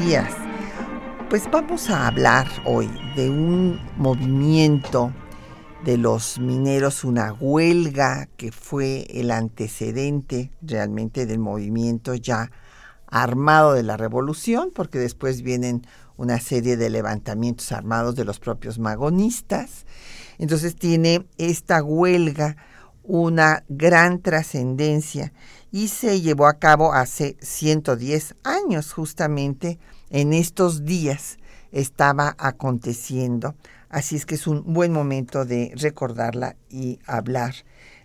Días. Pues vamos a hablar hoy de un movimiento de los mineros, una huelga que fue el antecedente realmente del movimiento ya armado de la revolución, porque después vienen una serie de levantamientos armados de los propios magonistas. Entonces tiene esta huelga una gran trascendencia y se llevó a cabo hace 110 años, justamente en estos días estaba aconteciendo. Así es que es un buen momento de recordarla y hablar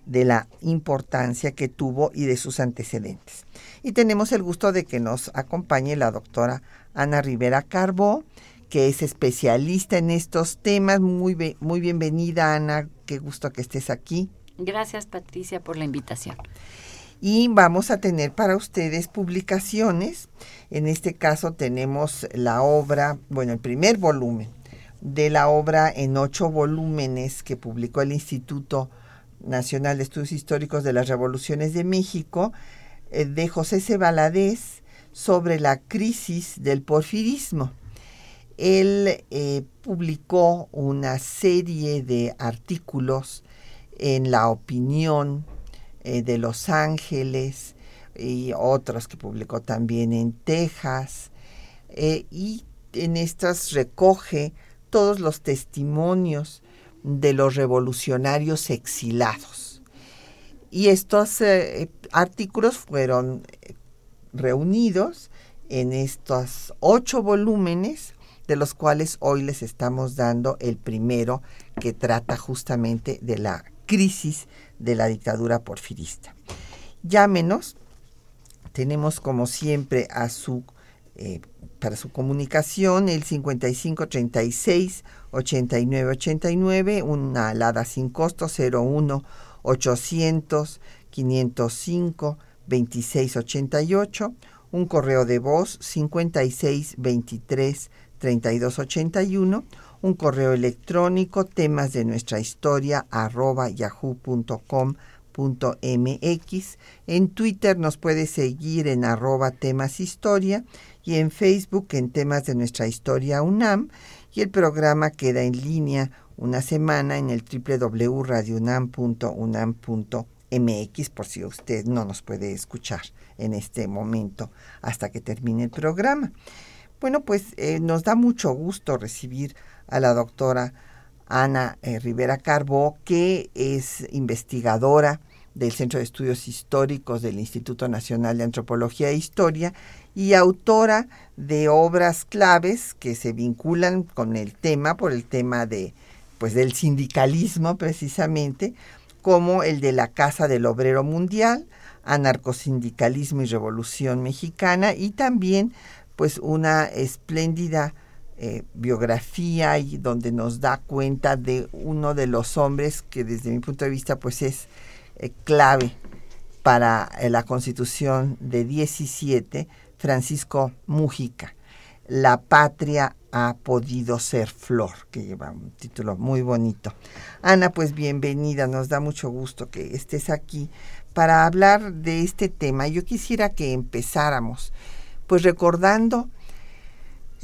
de la importancia que tuvo y de sus antecedentes. Y tenemos el gusto de que nos acompañe la doctora Ana Rivera Carbó, que es especialista en estos temas. Muy, muy bienvenida, Ana. Qué gusto que estés aquí. Gracias, Patricia, por la invitación. Y vamos a tener para ustedes publicaciones. En este caso tenemos la obra, bueno, el primer volumen de la obra en ocho volúmenes que publicó el Instituto Nacional de Estudios Históricos de las Revoluciones de México, eh, de José C. Sobre la crisis del porfirismo. Él eh, publicó una serie de artículos en La Opinión eh, de Los Ángeles y otros que publicó también en Texas. y en estas recoge todos los testimonios de los revolucionarios exilados. Y estos eh, artículos fueron eh, reunidos en estos ocho volúmenes, de los cuales hoy les estamos dando el primero que trata justamente de la crisis de la dictadura porfirista. Llámenos, tenemos como siempre eh, para su comunicación el 5536 8989, una alada sin costo 01 800 505 2688, un correo de voz 5623 3281, un correo electrónico temas de nuestra historia arroba yahoo.com mx. En Twitter nos puede seguir en arroba temas historia y en Facebook en temas de nuestra historia UNAM y el programa queda en línea una semana en el www.radiounam.unam.mx por si usted no nos puede escuchar en este momento hasta que termine el programa. Bueno, pues eh, nos da mucho gusto recibir a la doctora Ana eh, Rivera Carbó, que es investigadora del Centro de Estudios Históricos del Instituto Nacional de Antropología e Historia y autora de obras claves que se vinculan con el tema, por el tema de pues del sindicalismo precisamente, como el de la Casa del Obrero Mundial, Anarcosindicalismo y Revolución Mexicana y también pues una espléndida eh, biografía y donde nos da cuenta de uno de los hombres que desde mi punto de vista pues es eh, clave para eh, la constitución de 17, Francisco Mújica. La patria ha podido ser flor, que lleva un título muy bonito. Ana, pues bienvenida, nos da mucho gusto que estés aquí para hablar de este tema. Yo quisiera que empezáramos, pues recordando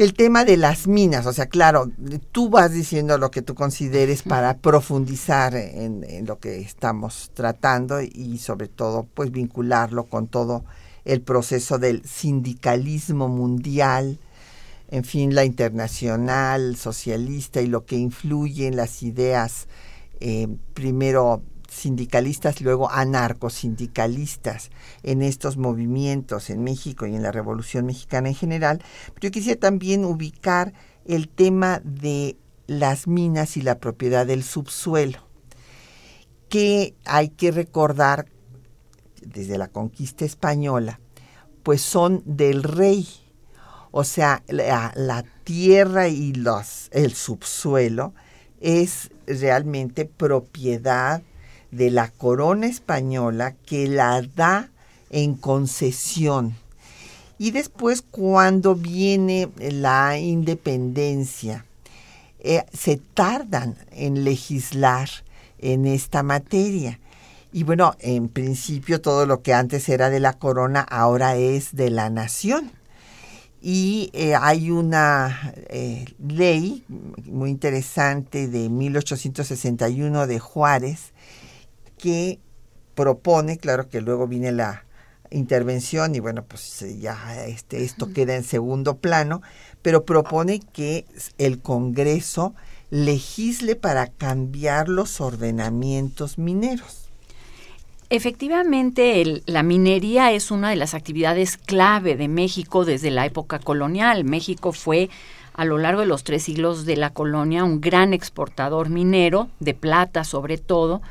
el tema de las minas, o sea, claro, tú vas diciendo lo que tú consideres para profundizar en, lo que estamos tratando y sobre todo, pues vincularlo con todo el proceso del sindicalismo mundial, en fin, la internacional, socialista y lo que influye en las ideas, eh, primero sindicalistas luego anarcosindicalistas en estos movimientos en México y en la Revolución Mexicana en general. Pero yo quisiera también ubicar el tema de las minas y la propiedad del subsuelo, que hay que recordar desde la conquista española, pues son del rey. O sea, la, tierra y los, el subsuelo es realmente propiedad de la corona española que la da en concesión. Y después cuando viene la independencia, eh, se tardan en legislar en esta materia. Y bueno, en principio todo lo que antes era de la corona ahora es de la nación. Y eh, hay una eh, ley muy interesante de 1861 de Juárez que propone, claro que luego viene la intervención y bueno, pues ya este, esto queda en segundo plano, pero propone que el Congreso legisle para cambiar los ordenamientos mineros. Efectivamente, la minería es una de las actividades clave de México desde la época colonial. México fue a lo largo de los tres siglos de la colonia un gran exportador minero, de plata sobre todo,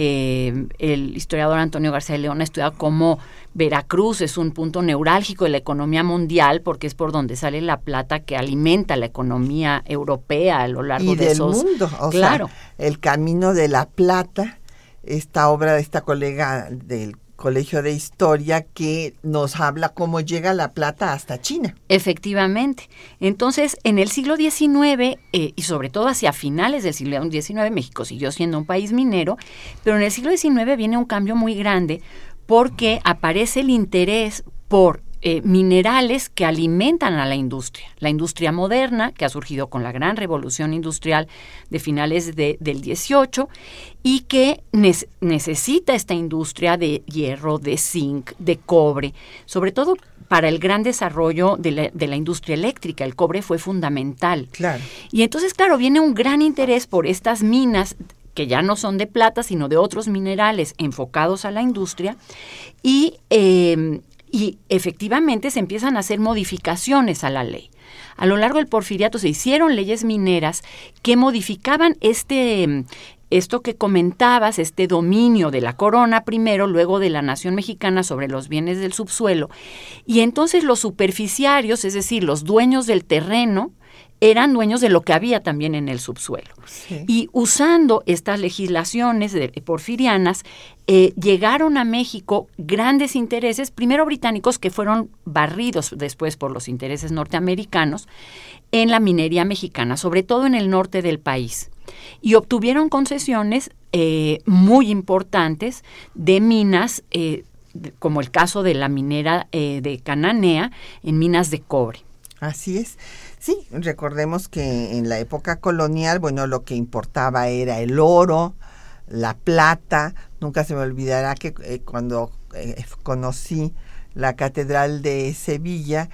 eh, el historiador Antonio García de León ha estudiado cómo Veracruz es un punto neurálgico de la economía mundial porque es por donde sale la plata que alimenta la economía europea a lo largo de del mundo. claro. el camino de la plata, esta obra de esta colega del Colegio de Historia que nos habla cómo llega la plata hasta China. Efectivamente. Entonces, en el siglo XIX eh, y sobre todo hacia finales del siglo XIX, México siguió siendo un país minero, pero en el siglo XIX viene un cambio muy grande porque aparece el interés por eh, minerales que alimentan a la industria. La industria moderna, que ha surgido con la gran revolución industrial de finales del 18 y que necesita esta industria de hierro, de zinc, de cobre, sobre todo para el gran desarrollo de la, de la, industria eléctrica. El cobre fue fundamental. Claro. Y entonces, claro, viene un gran interés por estas minas que ya no son de plata, sino de otros minerales enfocados a la industria. Y eh, y efectivamente se empiezan a hacer modificaciones a la ley. A lo largo del porfiriato se hicieron leyes mineras que modificaban este esto que comentabas, este dominio de la corona primero, luego de la nación mexicana sobre los bienes del subsuelo, y entonces los superficiarios, es decir, los dueños del terreno, eran dueños de lo que había también en el subsuelo. Y usando estas legislaciones porfirianas, eh, llegaron a México grandes intereses, primero británicos, que fueron barridos después por los intereses norteamericanos, en la minería mexicana, sobre todo en el norte del país. Y obtuvieron concesiones eh, muy importantes de minas, eh, como el caso de la minera de Cananea, en minas de cobre. Así es. Sí, recordemos que en la época colonial, bueno, lo que importaba era el oro, la plata. Nunca se me olvidará que eh, cuando eh, conocí la Catedral de Sevilla,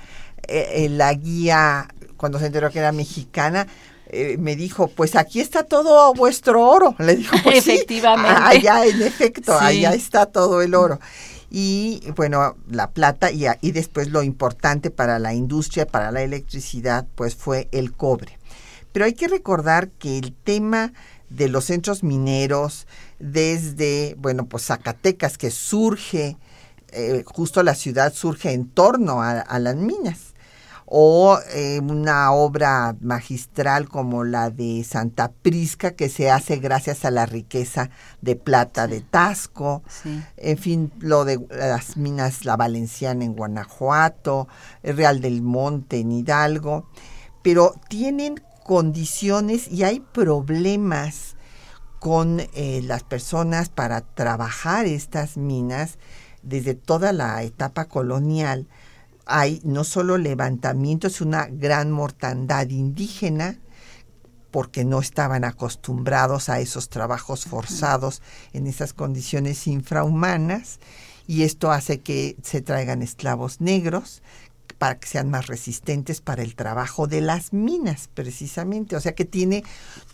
eh, la guía, cuando se enteró que era mexicana, me dijo, pues aquí está todo vuestro oro. Le dijo, pues efectivamente. allá en efecto, allá está todo el oro y bueno, la plata y, y después lo importante para la industria, para la electricidad, pues fue el cobre. Pero hay que recordar que el tema de los centros mineros, desde, bueno, pues Zacatecas, que surge, eh, justo la ciudad surge en torno a las minas o eh, una obra magistral como la de Santa Prisca que se hace gracias a la riqueza de plata de Tasco, en fin, lo de las minas La Valenciana en Guanajuato, el Real del Monte en Hidalgo, pero tienen condiciones y hay problemas con eh, las personas para trabajar estas minas desde toda la etapa colonial hay no solo levantamientos, una gran mortandad indígena, porque no estaban acostumbrados a esos trabajos forzados en esas condiciones infrahumanas, y esto hace que se traigan esclavos negros para que sean más resistentes para el trabajo de las minas, precisamente. O sea que tiene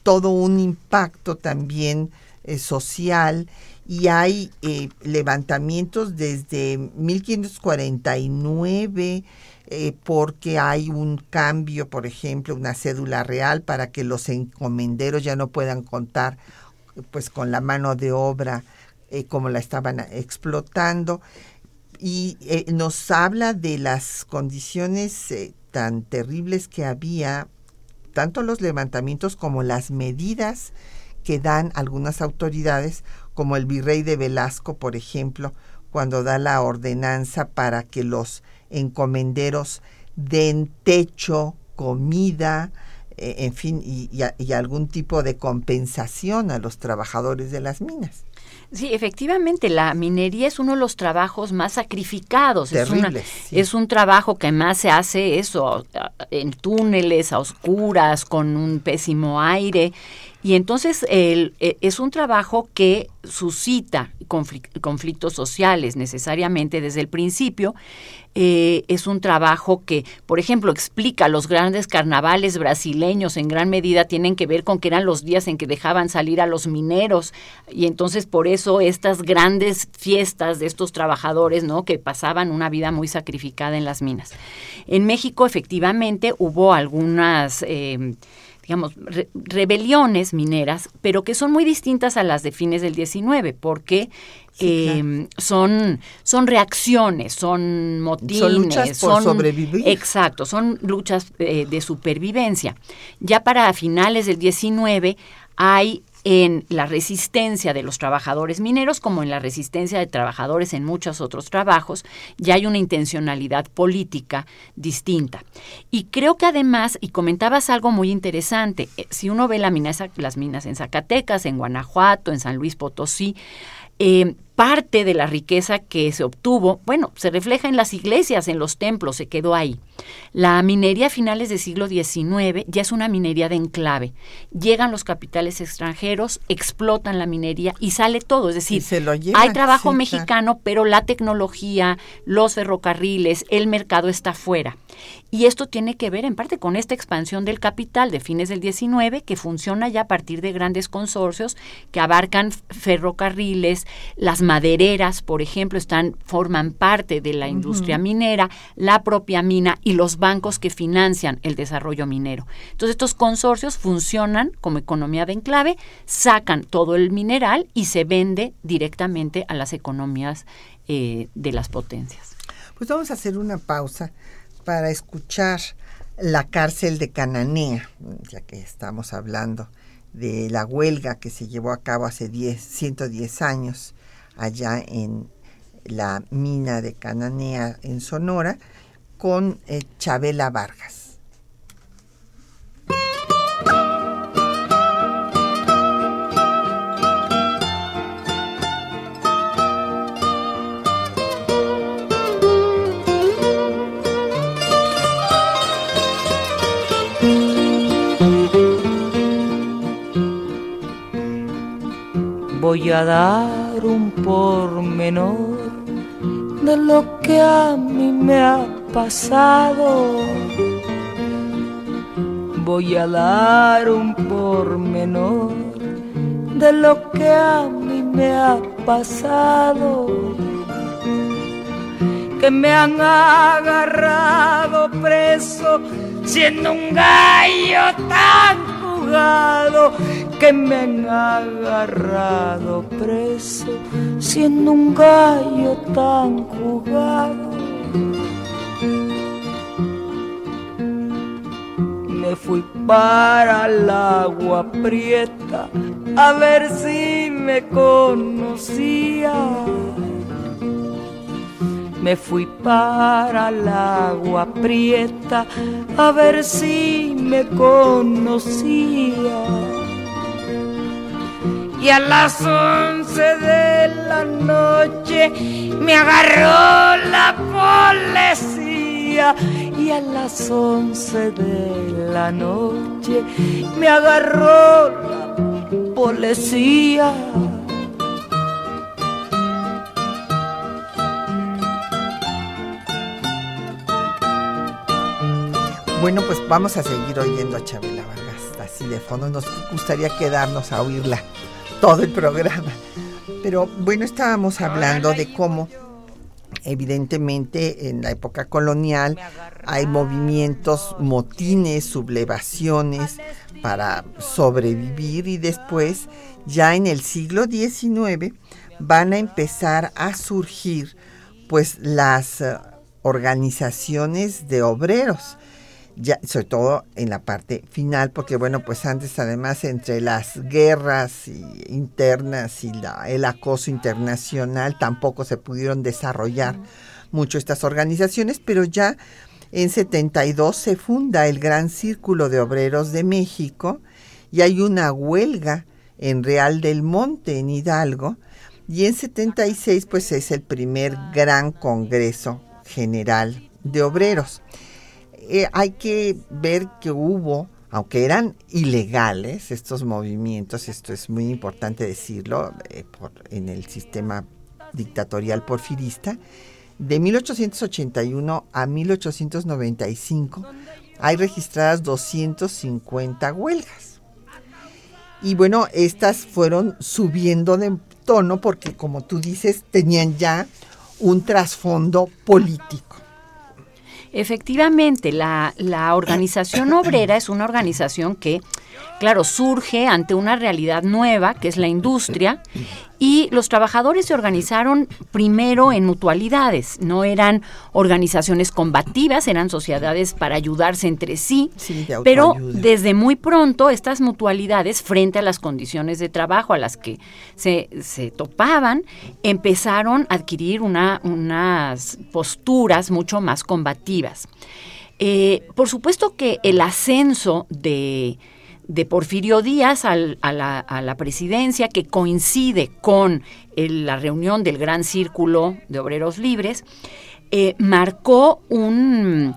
todo un impacto también eh, social y hay eh, levantamientos desde 1549 eh, porque hay un cambio, por ejemplo, una cédula real para que los encomenderos ya no puedan contar pues con la mano de obra eh, como la estaban explotando. y eh, nos habla de las condiciones eh, tan terribles que había, tanto los levantamientos como las medidas que dan algunas autoridades, como el virrey de Velasco, por ejemplo, cuando da la ordenanza para que los encomenderos den techo, comida, eh, en fin, y algún tipo de compensación a los trabajadores de las minas. Sí, efectivamente, la minería es uno de los trabajos más sacrificados. Terrible, es, es un trabajo que más se hace eso, en túneles, a oscuras, con un pésimo aire. Y entonces el, e, es un trabajo que suscita conflictos sociales necesariamente desde el principio. Eh, es un trabajo que, por ejemplo, explica los grandes carnavales brasileños en gran medida tienen que ver con que eran los días en que dejaban salir a los mineros y entonces por eso estas grandes fiestas de estos trabajadores, ¿no? Que pasaban una vida muy sacrificada en las minas. En México efectivamente hubo algunas eh, digamos, rebeliones mineras, pero que son muy distintas a las de fines del 19, porque em, son, son reacciones, son motines, son luchas por sobrevivir. Exacto, son luchas eh, de supervivencia. Ya para finales del 19 hay en la resistencia de los trabajadores mineros como en la resistencia de trabajadores en muchos otros trabajos, ya hay una intencionalidad política distinta. Y creo que además, y comentabas algo muy interesante, eh, si uno ve la las minas en Zacatecas, en Guanajuato, en San Luis Potosí, eh, parte de la riqueza que se obtuvo, bueno, se refleja en las iglesias, en los templos, se quedó ahí. La minería a finales del siglo XIX ya es una minería de enclave. Llegan los capitales extranjeros, explotan la minería y sale todo. Es decir, hay trabajo mexicano, pero la tecnología, los ferrocarriles, el mercado está fuera. Y esto tiene que ver en parte con esta expansión del capital de fines del 19 que funciona ya a partir de grandes consorcios que abarcan ferrocarriles, las madereras, por ejemplo, están forman parte de la industria minera, la propia mina y los bancos que financian el desarrollo minero. Entonces, estos consorcios funcionan como economía de enclave, sacan todo el mineral y se vende directamente a las economías eh, de las potencias. Pues vamos a hacer una pausa para escuchar la cárcel de Cananea, ya que estamos hablando de la huelga que se llevó a cabo hace 10, 110 años allá en la mina de Cananea en Sonora con eh, Chabela Vargas. Voy a dar un pormenor de lo que a mí me ha pasado. Voy a dar un pormenor de lo que a mí me ha pasado. Que me han agarrado preso siendo un gallo tan jugado que me han agarrado preso siendo un gallo tan jugado. Me fui para el agua prieta a ver si me conocía. Me fui para el agua prieta a ver si me conocía y a las once de la noche me agarró la policía y a las once de la noche me agarró la policía. Bueno, pues vamos a seguir oyendo a Chabela Vargas así de fondo. Nos gustaría quedarnos a oírla todo el programa. Pero bueno, estábamos hablando de cómo evidentemente en la época colonial hay movimientos, motines, sublevaciones para sobrevivir y después ya en el siglo XIX van a empezar a surgir pues las eh, organizaciones de obreros, ya, sobre todo en la parte final, porque bueno, pues antes además entre las guerras internas y la, el acoso internacional tampoco se pudieron desarrollar mucho estas organizaciones, pero ya en 72 se funda el Gran Círculo de Obreros de México y hay una huelga en Real del Monte, en Hidalgo, y en 76 pues es el primer gran Congreso General de Obreros. Eh, hay que ver que hubo, aunque eran ilegales estos movimientos, esto es muy importante decirlo, eh, en el sistema dictatorial porfirista, de 1881 a 1895 hay registradas 250 huelgas. Y bueno, estas fueron subiendo de tono porque, como tú dices, tenían ya un trasfondo político. Efectivamente, la, la organización obrera es una organización que, claro, surge ante una realidad nueva, que es la industria, y los trabajadores se organizaron primero en mutualidades, no eran organizaciones combativas, eran sociedades para ayudarse entre sí, pero desde muy pronto estas mutualidades, frente a las condiciones de trabajo a las que se, se topaban, empezaron a adquirir una, unas posturas mucho más combativas. Eh, por supuesto que el ascenso de de Porfirio Díaz a, la, presidencia, que coincide con la reunión del Gran Círculo de Obreros Libres, eh, marcó un,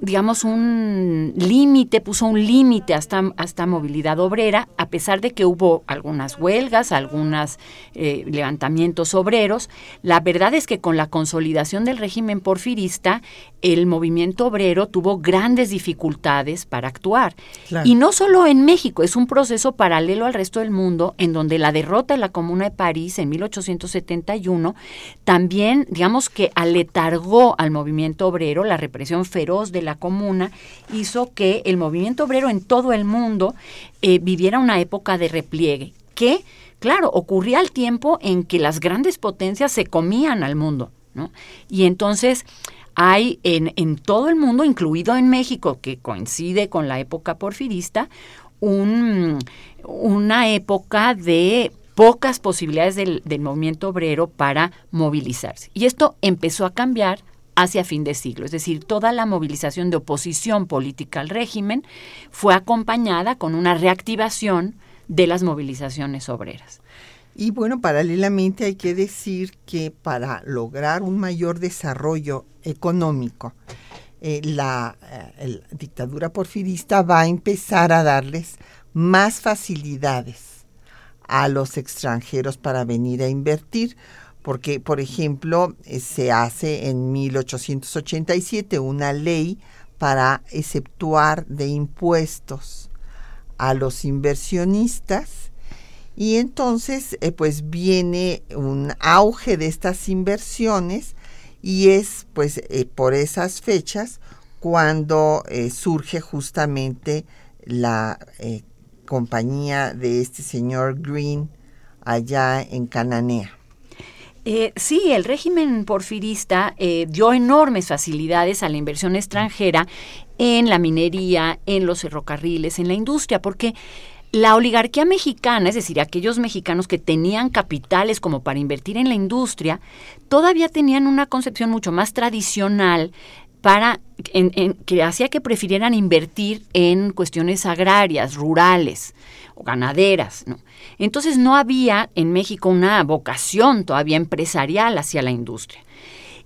digamos, un límite, puso un límite hasta, hasta movilidad obrera, a pesar de que hubo algunas huelgas, algunos eh, levantamientos obreros. La verdad es que con la consolidación del régimen porfirista, el movimiento obrero tuvo grandes dificultades para actuar. Y no solo en México, es un proceso paralelo al resto del mundo, en donde la derrota de la Comuna de París en 1871 también, digamos que aletargó al movimiento obrero, la represión feroz de la comuna hizo que el movimiento obrero en todo el mundo eh, viviera una época de repliegue, que, claro, ocurría al tiempo en que las grandes potencias se comían al mundo, ¿no? Y entonces hay en, en todo el mundo, incluido en México, que coincide con la época porfirista, un, una época de pocas posibilidades del, del, movimiento obrero para movilizarse. Y esto empezó a cambiar hacia fin de siglo. Es decir, toda la movilización de oposición política al régimen fue acompañada con una reactivación de las movilizaciones obreras. Y bueno, paralelamente hay que decir que para lograr un mayor desarrollo económico, eh, la eh, dictadura porfirista va a empezar a darles más facilidades a los extranjeros para venir a invertir, porque, por ejemplo, eh, se hace en 1887 una ley para exceptuar de impuestos a los inversionistas y entonces eh, pues viene un auge de estas inversiones y es pues eh, por esas fechas cuando surge justamente la compañía de este señor Green allá en Cananea. Eh, sí, el régimen porfirista eh, dio enormes facilidades a la inversión extranjera en la minería, en los ferrocarriles, en la industria, porque la oligarquía mexicana, es decir, aquellos mexicanos que tenían capitales como para invertir en la industria, todavía tenían una concepción mucho más tradicional para que hacía que prefirieran invertir en cuestiones agrarias, rurales ganaderas. ¿no? Entonces no había en México una vocación todavía empresarial hacia la industria.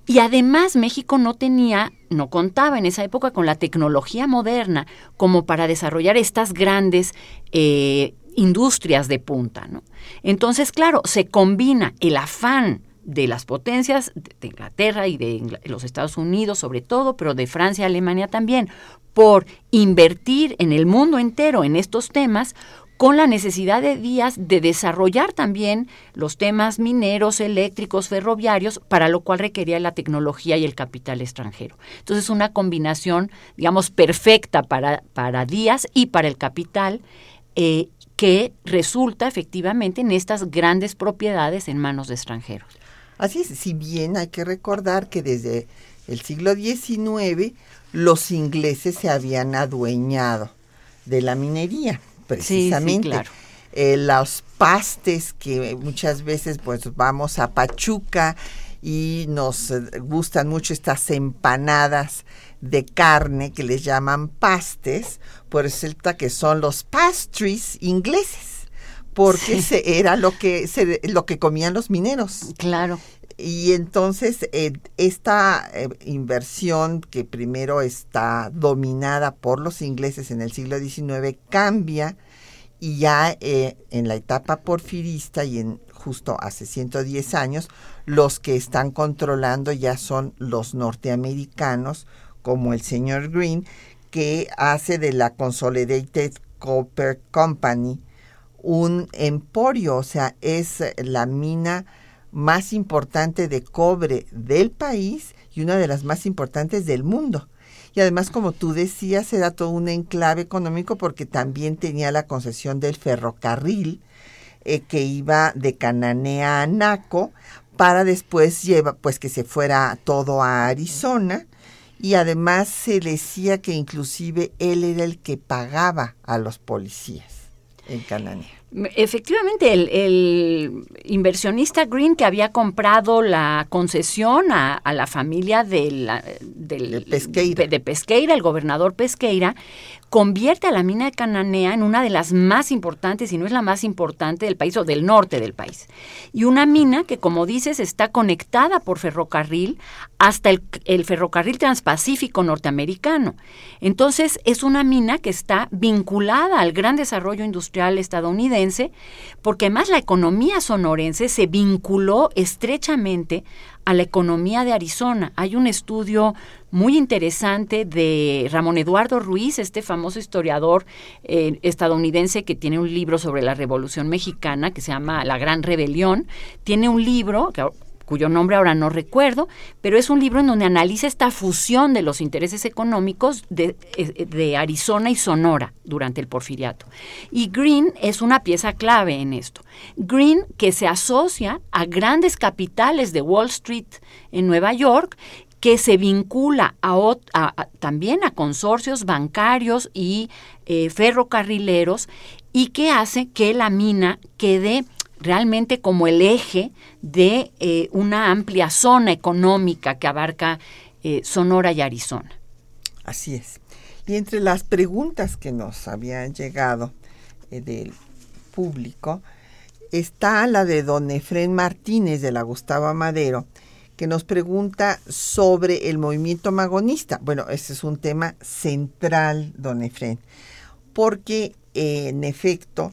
Y además México no tenía, no contaba en esa época con la tecnología moderna como para desarrollar estas grandes eh, industrias de punta. ¿no? Entonces, claro, se combina el afán de las potencias de Inglaterra y de los Estados Unidos sobre todo, pero de Francia y Alemania también, por invertir en el mundo entero en estos temas, con la necesidad de Díaz de desarrollar también los temas mineros, eléctricos, ferroviarios, para lo cual requería la tecnología y el capital extranjero. Entonces, una combinación, digamos, perfecta para, para Díaz y para el capital, eh, que resulta efectivamente en estas grandes propiedades en manos de extranjeros. Así es, si bien hay que recordar que desde el siglo XIX los ingleses se habían adueñado de la minería, precisamente. claro. Eh, los pastes que muchas veces pues vamos a Pachuca y nos eh, gustan mucho estas empanadas de carne que les llaman pastes, pues resulta que son los pastries ingleses, porque se, era lo que se, lo que comían los mineros. Claro. Y entonces eh, esta eh, inversión que primero está dominada por los ingleses en el siglo XIX cambia y ya eh, en la etapa porfirista y en justo hace 110 años, los que están controlando ya son los norteamericanos, como el señor Green, que hace de la Consolidated Copper Company un emporio, o sea, es la mina más importante de cobre del país y una de las más importantes del mundo. Y además, como tú decías, era todo un enclave económico porque también tenía la concesión del ferrocarril eh, que iba de Cananea a Naco para después lleva, pues que se fuera todo a Arizona y además se decía que inclusive él era el que pagaba a los policías en Cananea. Efectivamente, el, inversionista Green que había comprado la concesión a, la familia del, de, Pesqueira. de Pesqueira, el gobernador Pesqueira, convierte a la mina de Cananea en una de las más importantes, y no es la más importante del país o del norte del país. Y una mina que, como dices, está conectada por ferrocarril hasta el, el ferrocarril transpacífico norteamericano. Entonces, es una mina que está vinculada al gran desarrollo industrial estadounidense, porque además la economía sonorense se vinculó estrechamente a la economía de Arizona. Hay un estudio muy interesante de Ramón Eduardo Ruiz, este famoso historiador eh, estadounidense que tiene un libro sobre la Revolución Mexicana que se llama La Gran Rebelión. Tiene un libro, que cuyo nombre ahora no recuerdo, pero es un libro en donde analiza esta fusión de los intereses económicos de, eh, de, Arizona y Sonora durante el porfiriato. Y Green es una pieza clave en esto. Green que se asocia a grandes capitales de Wall Street en Nueva York que se vincula también a consorcios bancarios y eh, ferrocarrileros y que hace que la mina quede realmente como el eje de eh, una amplia zona económica que abarca eh, Sonora y Arizona. Así es. Y entre las preguntas que nos habían llegado eh, del público está la de don Efren Martínez de la Gustavo Madero, que nos pregunta sobre el movimiento magonista. Bueno, ese es un tema central, don Efren, porque en efecto,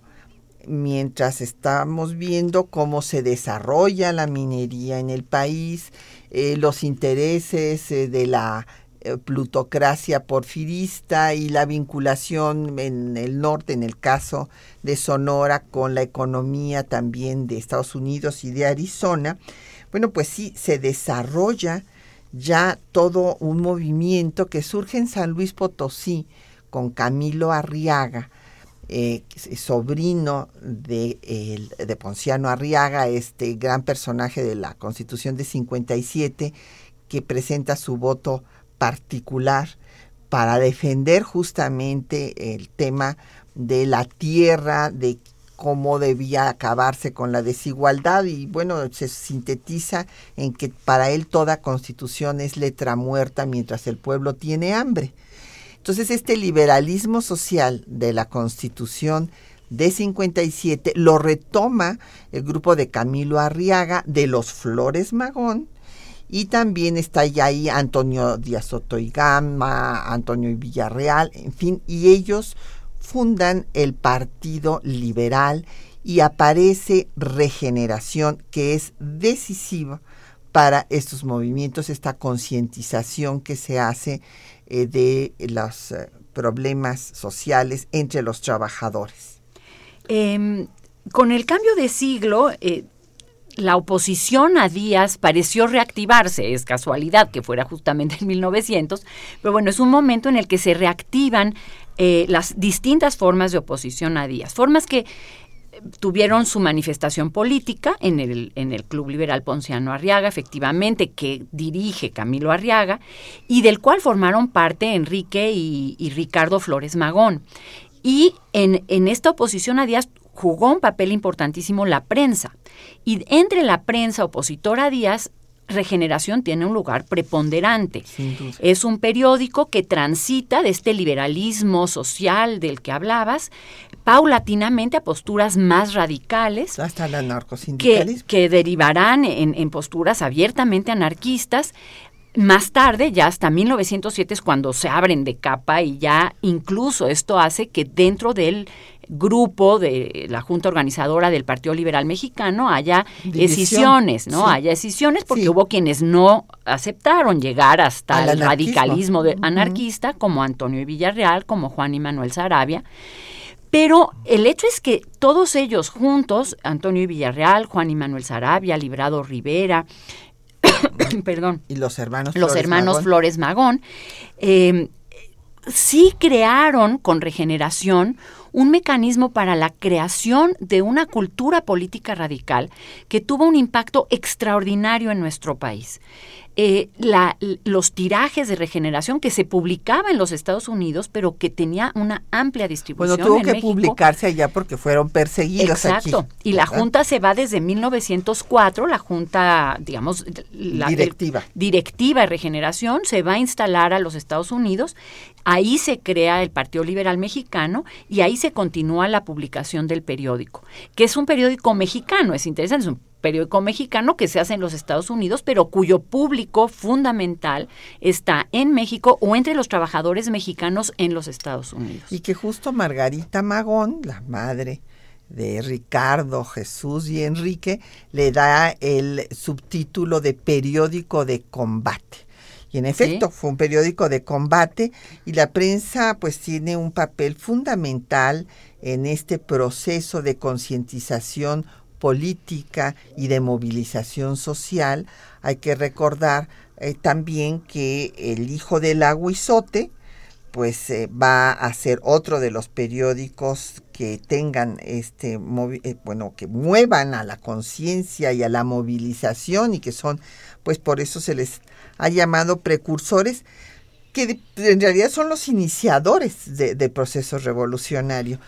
mientras estamos viendo cómo se desarrolla la minería en el país, eh, los intereses eh, de la eh, plutocracia porfirista y la vinculación en el norte, en el caso de Sonora, con la economía también de Estados Unidos y de Arizona, bueno, pues sí, se desarrolla ya todo un movimiento que surge en San Luis Potosí con Camilo Arriaga, eh, sobrino de, de Ponciano Arriaga, este gran personaje de la Constitución de 57, que presenta su voto particular para defender justamente el tema de la tierra, de cómo debía acabarse con la desigualdad y bueno, se sintetiza en que para él toda constitución es letra muerta mientras el pueblo tiene hambre. Entonces, este liberalismo social de la Constitución de 57 lo retoma el grupo de Camilo Arriaga de los Flores Magón y también está ya ahí Antonio Díaz Soto y Gama, Antonio Villarreal, en fin, y ellos fundan el Partido Liberal y aparece Regeneración, que es decisiva para estos movimientos, esta concientización que se hace eh, de los eh, problemas sociales entre los trabajadores. Em, con el cambio de siglo, eh, la oposición a Díaz pareció reactivarse, es casualidad que fuera justamente en 1900, pero bueno, es un momento en el que se reactivan las distintas formas de oposición a Díaz, formas que tuvieron su manifestación política en el, en el Club Liberal Ponciano Arriaga, efectivamente, que dirige Camilo Arriaga, y del cual formaron parte Enrique y, y Ricardo Flores Magón. Y en, en esta oposición a Díaz jugó un papel importantísimo la prensa. Y entre la prensa opositora a Díaz Regeneración tiene un lugar preponderante. Es un periódico que transita de este liberalismo social del que hablabas paulatinamente a posturas más radicales. Hasta el Que, que derivarán en, en posturas abiertamente anarquistas, más tarde, ya hasta 1907 es cuando se abren de capa y ya incluso esto hace que dentro del grupo de la Junta Organizadora del Partido Liberal Mexicano haya decisiones, ¿no? Haya decisiones porque hubo quienes no aceptaron llegar hasta el radicalismo anarquista, como Antonio Villarreal, como Juan y Manuel Sarabia. Pero el hecho es que todos ellos juntos, Antonio Villarreal, Juan y Manuel Sarabia, Librado Rivera, perdón. Y los hermanos Los hermanos Flores Magón, eh, sí crearon con regeneración un mecanismo para la creación de una cultura política radical que tuvo un impacto extraordinario en nuestro país. Eh, la, los tirajes de regeneración que se publicaba en los Estados Unidos, pero que tenía una amplia distribución. Bueno, tuvo que publicarse allá porque fueron perseguidos. Exacto. y la Junta se va desde 1904, la Junta, digamos, la directiva. directiva de regeneración, se va a instalar a los Estados Unidos. Ahí se crea el Partido Liberal Mexicano y ahí se continúa la publicación del periódico, que es un periódico mexicano, es interesante, es un periódico mexicano que se hace en los Estados Unidos, pero cuyo público fundamental está en México o entre los trabajadores mexicanos en los Estados Unidos. Y que justo Margarita Magón, la madre de Ricardo, Jesús y Enrique, le da el subtítulo de periódico de combate. Y en efecto, fue un periódico de combate y la prensa pues tiene un papel fundamental en este proceso de concientización política y de movilización social, hay que recordar eh, también que el hijo del aguizote, pues eh, va a ser otro de los periódicos que tengan este eh, bueno que muevan a la conciencia y a la movilización y que son pues por eso se les ha llamado precursores que en realidad son los iniciadores del proceso revolucionario.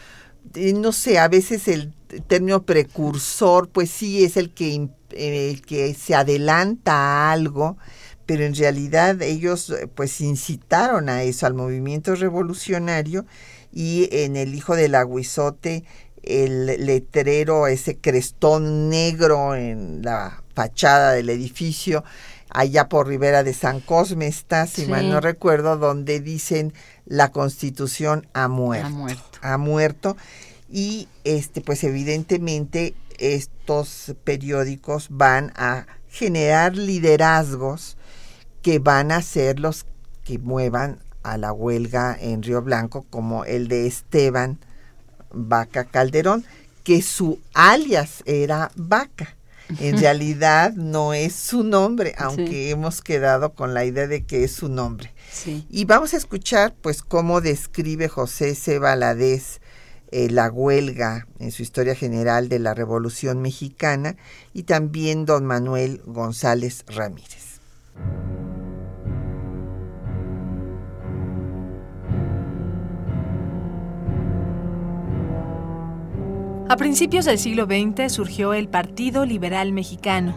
No sé a veces el término precursor, pues sí es el que, el que se adelanta a algo, pero en realidad ellos pues incitaron a eso, al movimiento revolucionario, y en el Hijo del Aguizote, el letrero, ese crestón negro en la fachada del edificio, allá por Rivera de San Cosme está, si mal no recuerdo, donde dicen la constitución ha muerto. Ha muerto. Ha muerto y este pues evidentemente estos periódicos van a generar liderazgos que van a ser los que muevan a la huelga en Río Blanco como el de Esteban Vaca Calderón, que su alias era Vaca. En realidad no es su nombre, aunque hemos quedado con la idea de que es su nombre. Y vamos a escuchar pues cómo describe José C. Valadez eh, la huelga en su historia general de la Revolución Mexicana y también don Manuel González Ramírez. A principios del siglo XX surgió el Partido Liberal Mexicano.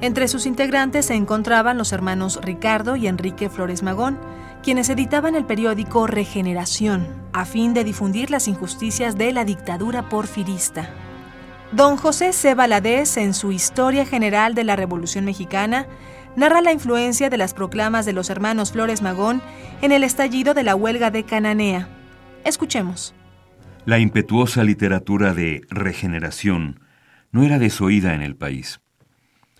Entre sus integrantes se encontraban los hermanos Ricardo y Enrique Flores Magón, quienes editaban el periódico Regeneración, a fin de difundir las injusticias de la dictadura porfirista. Don José C. Valadez, en su Historia General de la Revolución Mexicana, narra la influencia de las proclamas de los hermanos Flores Magón en el estallido de la huelga de Cananea. Escuchemos. La impetuosa literatura de regeneración no era desoída en el país.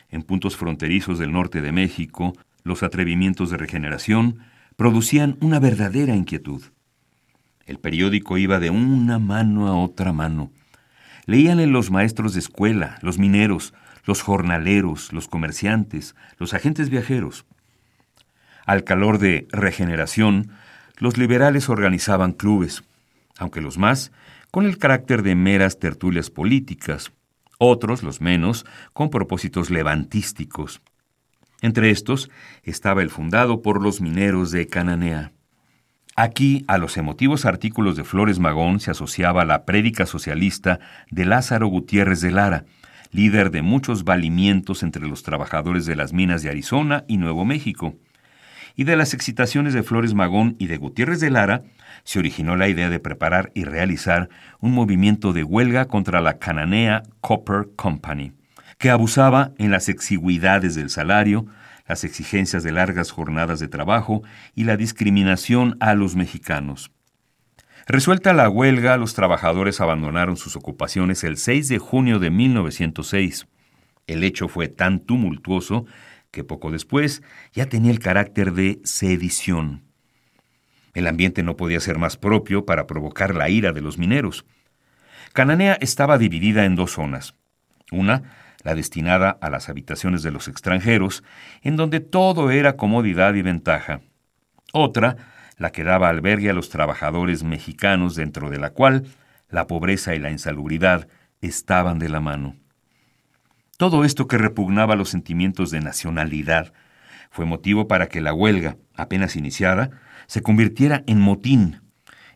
En puntos fronterizos del norte de México, los atrevimientos de regeneración producían una verdadera inquietud. El periódico iba de una mano a otra mano. Leíanle los maestros de escuela, los mineros, los jornaleros, los comerciantes, los agentes viajeros. Al calor de regeneración, los liberales organizaban clubes, aunque los más con el carácter de meras tertulias políticas, otros, los menos, con propósitos levantísticos. Entre estos estaba el fundado por los mineros de Cananea. Aquí a los emotivos artículos de Flores Magón se asociaba la prédica socialista de Lázaro Gutiérrez de Lara, líder de muchos valimientos entre los trabajadores de las minas de Arizona y Nuevo México. Y de las excitaciones de Flores Magón y de Gutiérrez de Lara se originó la idea de preparar y realizar un movimiento de huelga contra la Cananea Copper Company, que abusaba en las exigüidades del salario, las exigencias de largas jornadas de trabajo y la discriminación a los mexicanos. Resuelta la huelga, los trabajadores abandonaron sus ocupaciones el 6 de junio de 1906. El hecho fue tan tumultuoso que poco después ya tenía el carácter de sedición. El ambiente no podía ser más propio para provocar la ira de los mineros. Cananea estaba dividida en dos zonas. Una, la destinada a las habitaciones de los extranjeros, en donde todo era comodidad y ventaja. Otra, la que daba albergue a los trabajadores mexicanos, dentro de la cual la pobreza y la insalubridad estaban de la mano. Todo esto que repugnaba los sentimientos de nacionalidad fue motivo para que la huelga, apenas iniciada, se convirtiera en motín,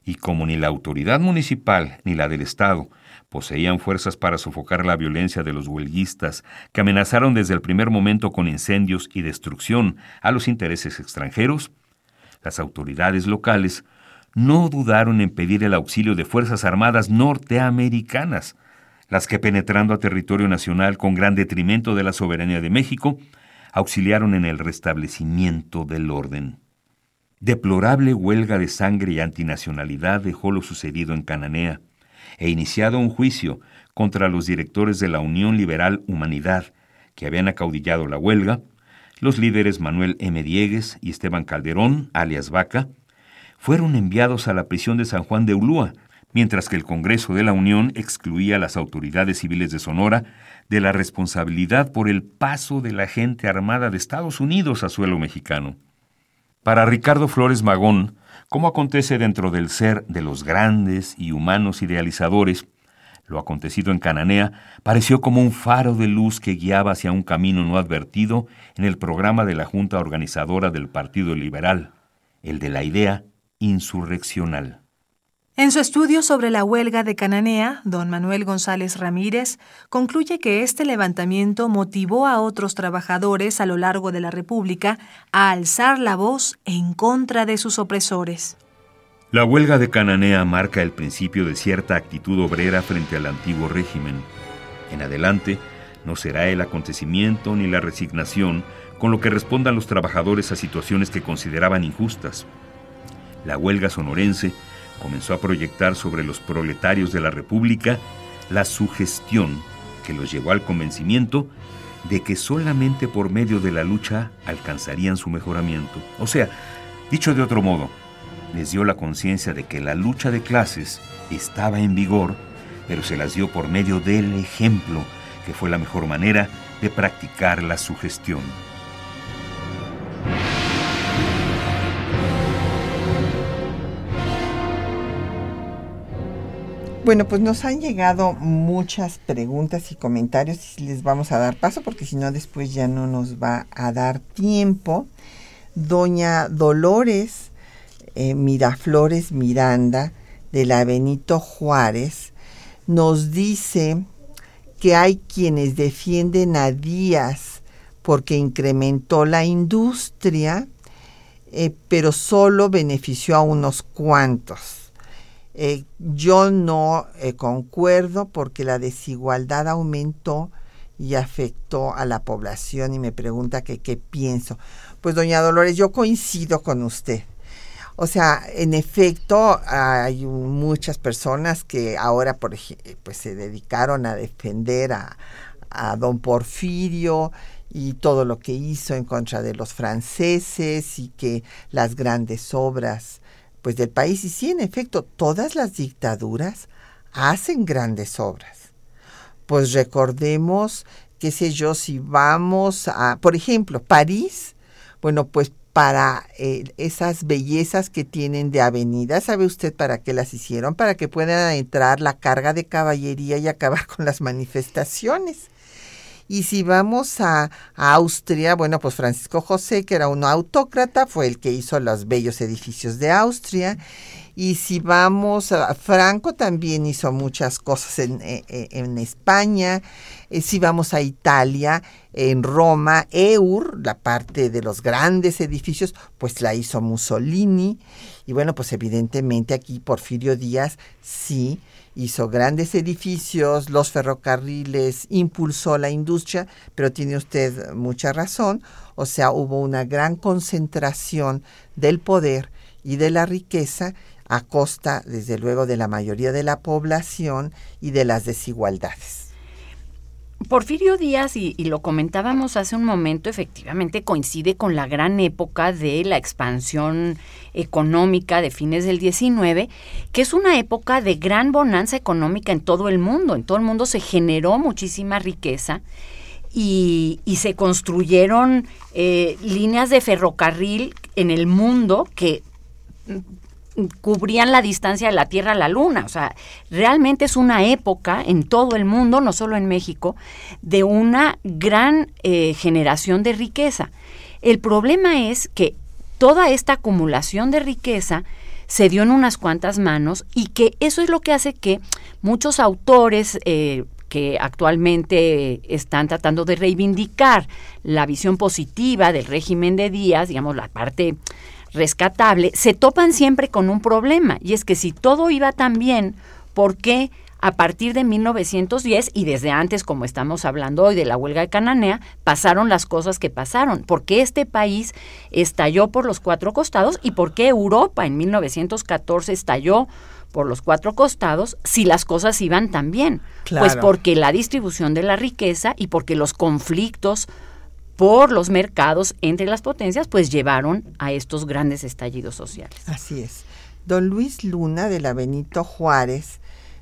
y como ni la autoridad municipal ni la del Estado poseían fuerzas para sofocar la violencia de los huelguistas, que amenazaron desde el primer momento con incendios y destrucción a los intereses extranjeros, las autoridades locales no dudaron en pedir el auxilio de Fuerzas Armadas norteamericanas, las que penetrando a territorio nacional con gran detrimento de la soberanía de México, auxiliaron en el restablecimiento del orden. Deplorable huelga de sangre y antinacionalidad dejó lo sucedido en Cananea, e iniciado un juicio contra los directores de la Unión Liberal Humanidad, que habían acaudillado la huelga, los líderes Manuel M. Diegues y Esteban Calderón, alias Vaca, fueron enviados a la prisión de San Juan de Ulúa, mientras que el Congreso de la Unión excluía a las autoridades civiles de Sonora de la responsabilidad por el paso de la gente armada de Estados Unidos a suelo mexicano. Para Ricardo Flores Magón, como acontece dentro del ser de los grandes y humanos idealizadores, lo acontecido en Cananea pareció como un faro de luz que guiaba hacia un camino no advertido en el programa de la Junta Organizadora del Partido Liberal, el de la idea insurreccional. En su estudio sobre la huelga de Cananea, don Manuel González Ramírez concluye que este levantamiento motivó a otros trabajadores a lo largo de la República a alzar la voz en contra de sus opresores. La huelga de Cananea marca el principio de cierta actitud obrera frente al antiguo régimen. En adelante, no será el acontecimiento ni la resignación con lo que respondan los trabajadores a situaciones que consideraban injustas. La huelga sonorense comenzó a proyectar sobre los proletarios de la República la sugestión que los llevó al convencimiento de que solamente por medio de la lucha alcanzarían su mejoramiento. O sea, dicho de otro modo, les dio la conciencia de que la lucha de clases estaba en vigor, pero se las dio por medio del ejemplo, que fue la mejor manera de practicar la sugestión. Bueno, pues nos han llegado muchas preguntas y comentarios y les vamos a dar paso porque si no después ya no nos va a dar tiempo. Doña Dolores eh, Miraflores Miranda de la Benito Juárez nos dice que hay quienes defienden a Díaz porque incrementó la industria, eh, pero solo benefició a unos cuantos. Eh, yo no eh, concuerdo porque la desigualdad aumentó y afectó a la población y me pregunta que qué pienso. Pues doña Dolores, yo coincido con usted. O sea, en efecto, hay muchas personas que ahora, por pues se dedicaron a defender a don Porfirio y todo lo que hizo en contra de los franceses y que las grandes obras pues del país. Y sí, en efecto, todas las dictaduras hacen grandes obras. Pues recordemos, qué sé yo, si vamos a, por ejemplo, París, bueno, pues para eh, esas bellezas que tienen de avenida. ¿Sabe usted para qué las hicieron? Para que puedan entrar la carga de caballería y acabar con las manifestaciones. Y si vamos a, Austria, bueno, pues Francisco José, que era un autócrata, fue el que hizo los bellos edificios de Austria. Y si vamos a Franco, también hizo muchas cosas en, eh, eh, en, España. Eh, si vamos a Italia, en Roma, Eur, la parte de los grandes edificios, pues la hizo Mussolini. Y bueno, pues evidentemente aquí Porfirio Díaz sí hizo grandes edificios, los ferrocarriles, impulsó la industria, pero tiene usted mucha razón, o sea, hubo una gran concentración del poder y de la riqueza a costa, desde luego, de la mayoría de la población y de las desigualdades. Porfirio Díaz, y, lo comentábamos hace un momento, efectivamente coincide con la gran época de la expansión económica de fines del 19, que es una época de gran bonanza económica en todo el mundo. En todo el mundo se generó muchísima riqueza y, se construyeron eh, líneas de ferrocarril en el mundo que cubrían la distancia de la Tierra a la Luna. O sea, realmente es una época en todo el mundo, no solo en México, de una gran eh, generación de riqueza. El problema es que toda esta acumulación de riqueza se dio en unas cuantas manos y que eso es lo que hace que muchos autores eh, que actualmente están tratando de reivindicar la visión positiva del régimen de Díaz, digamos, la parte rescatable, se topan siempre con un problema, y es que si todo iba tan bien, ¿por qué a partir de 1910 y desde antes, como estamos hablando hoy de la huelga de Cananea, pasaron las cosas que pasaron? ¿Por qué este país estalló por los cuatro costados y por qué Europa en 1914 estalló por los cuatro costados si las cosas iban tan bien? Pues porque la distribución de la riqueza y porque los conflictos por los mercados entre las potencias, pues llevaron a estos grandes estallidos sociales. Así es. Don Luis Luna de la Benito Juárez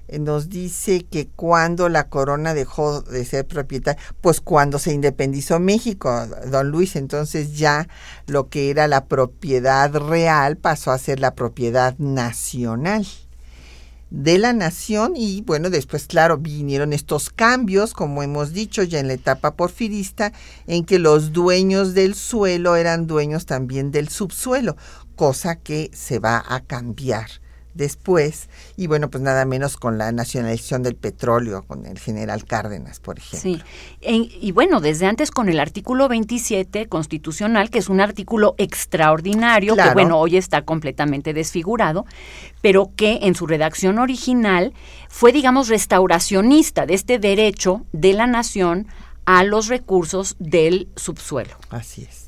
eh, nos dice que cuando la corona dejó de ser propietaria, pues cuando se independizó México, don Luis, entonces ya lo que era la propiedad real pasó a ser la propiedad nacional de la nación y bueno, después claro, vinieron estos cambios, como hemos dicho ya en la etapa porfirista, en que los dueños del suelo eran dueños también del subsuelo, cosa que se va a cambiar después, y bueno, pues nada menos con la nacionalización del petróleo, con el general Cárdenas, por ejemplo. Sí, y bueno, desde antes con el artículo 27 constitucional, que es un artículo extraordinario, que bueno, hoy está completamente desfigurado, pero que en su redacción original fue, digamos, restauracionista de este derecho de la nación a los recursos del subsuelo. Así es.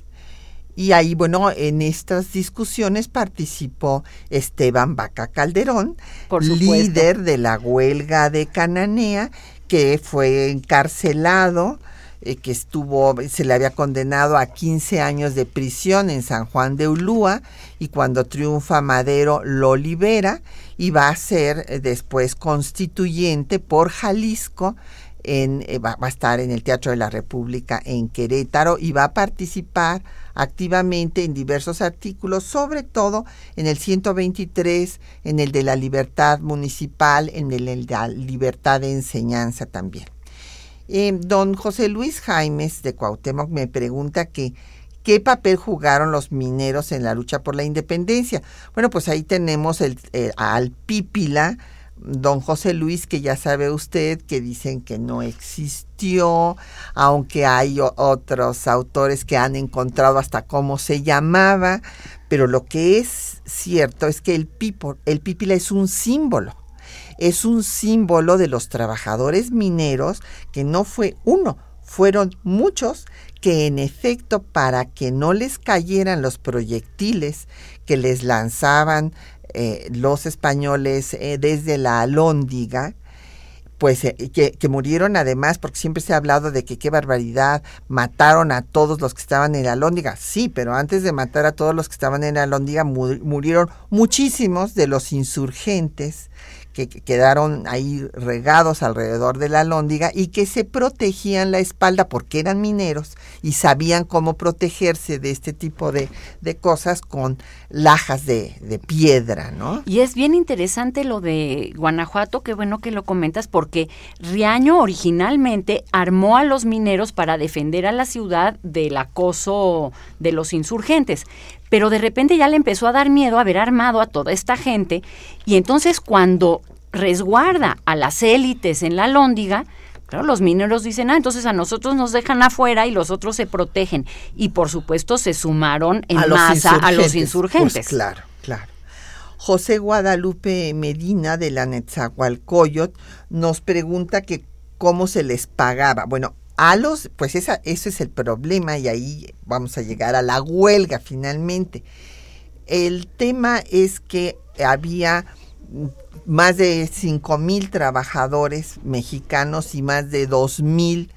Y ahí, bueno, en estas discusiones participó Esteban Vaca Calderón, líder de la huelga de Cananea, que fue encarcelado, eh, que estuvo, se le había condenado a 15 años de prisión en San Juan de Ulúa, y cuando triunfa Madero lo libera y va a ser eh, después constituyente por Jalisco en, eh, va, a estar en el Teatro de la República en Querétaro y va a participar activamente en diversos artículos, sobre todo en el 123, en el de la libertad municipal, en el de la libertad de enseñanza también. Eh, don José Luis Jaimes de Cuauhtémoc me pregunta que qué papel jugaron los mineros en la lucha por la independencia. Bueno, pues ahí tenemos el, eh, al Pípila, don José Luis, que ya sabe usted que dicen que no existió, aunque hay otros autores que han encontrado hasta cómo se llamaba, pero lo que es cierto es que el, pipo, el pípila es un símbolo, es un símbolo de los trabajadores mineros que no fue uno, fueron muchos que en efecto para que no les cayeran los proyectiles que les lanzaban eh, los españoles eh, desde la Alhóndiga, pues eh, que, murieron además, porque siempre se ha hablado de que qué barbaridad, mataron a todos los que estaban en la Alhóndiga. Sí, pero antes de matar a todos los que estaban en la Alhóndiga, murieron muchísimos de los insurgentes que quedaron ahí regados alrededor de la lóndiga y que se protegían la espalda porque eran mineros y sabían cómo protegerse de este tipo de, de cosas con lajas de, de, piedra, ¿no? Y es bien interesante lo de Guanajuato, qué bueno que lo comentas, porque Riaño originalmente armó a los mineros para defender a la ciudad del acoso de los insurgentes pero de repente ya le empezó a dar miedo haber armado a toda esta gente y entonces cuando resguarda a las élites en la lóndiga, Claro, los mineros dicen, ah, entonces a nosotros nos dejan afuera y los otros se protegen. Y por supuesto se sumaron en masa a los insurgentes. Pues claro, claro. José Guadalupe Medina de la Netzahualcoyot nos pregunta que cómo se les pagaba. Bueno, a los, pues esa, ese es el problema y ahí vamos a llegar a la huelga finalmente. El tema es que había más de 5 mil trabajadores mexicanos y más de 2 mil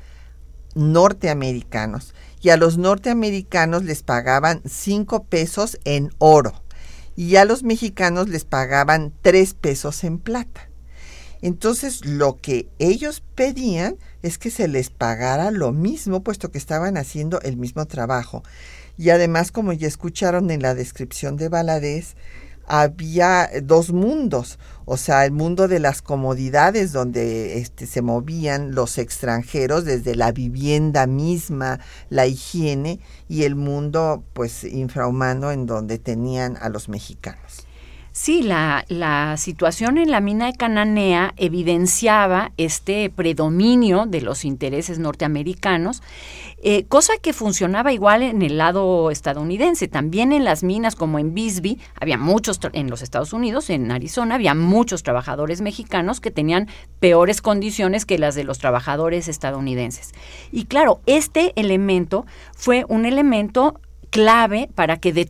norteamericanos. Y a los norteamericanos les pagaban 5 pesos en oro y a los mexicanos les pagaban 3 pesos en plata. Entonces lo que ellos pedían es que se les pagara lo mismo, puesto que estaban haciendo el mismo trabajo. Y además, como ya escucharon en la descripción de Baladés, había dos mundos, o sea, el mundo de las comodidades donde este, se movían los extranjeros desde la vivienda misma, la higiene, y el mundo pues infrahumano en donde tenían a los mexicanos. Sí, la, situación en la mina de Cananea evidenciaba este predominio de los intereses norteamericanos, eh, cosa que funcionaba igual en el lado estadounidense. También en las minas como en Bisbee, había muchos, en los Estados Unidos, en Arizona, había muchos trabajadores mexicanos que tenían peores condiciones que las de los trabajadores estadounidenses. Y claro, este elemento fue un elemento clave para que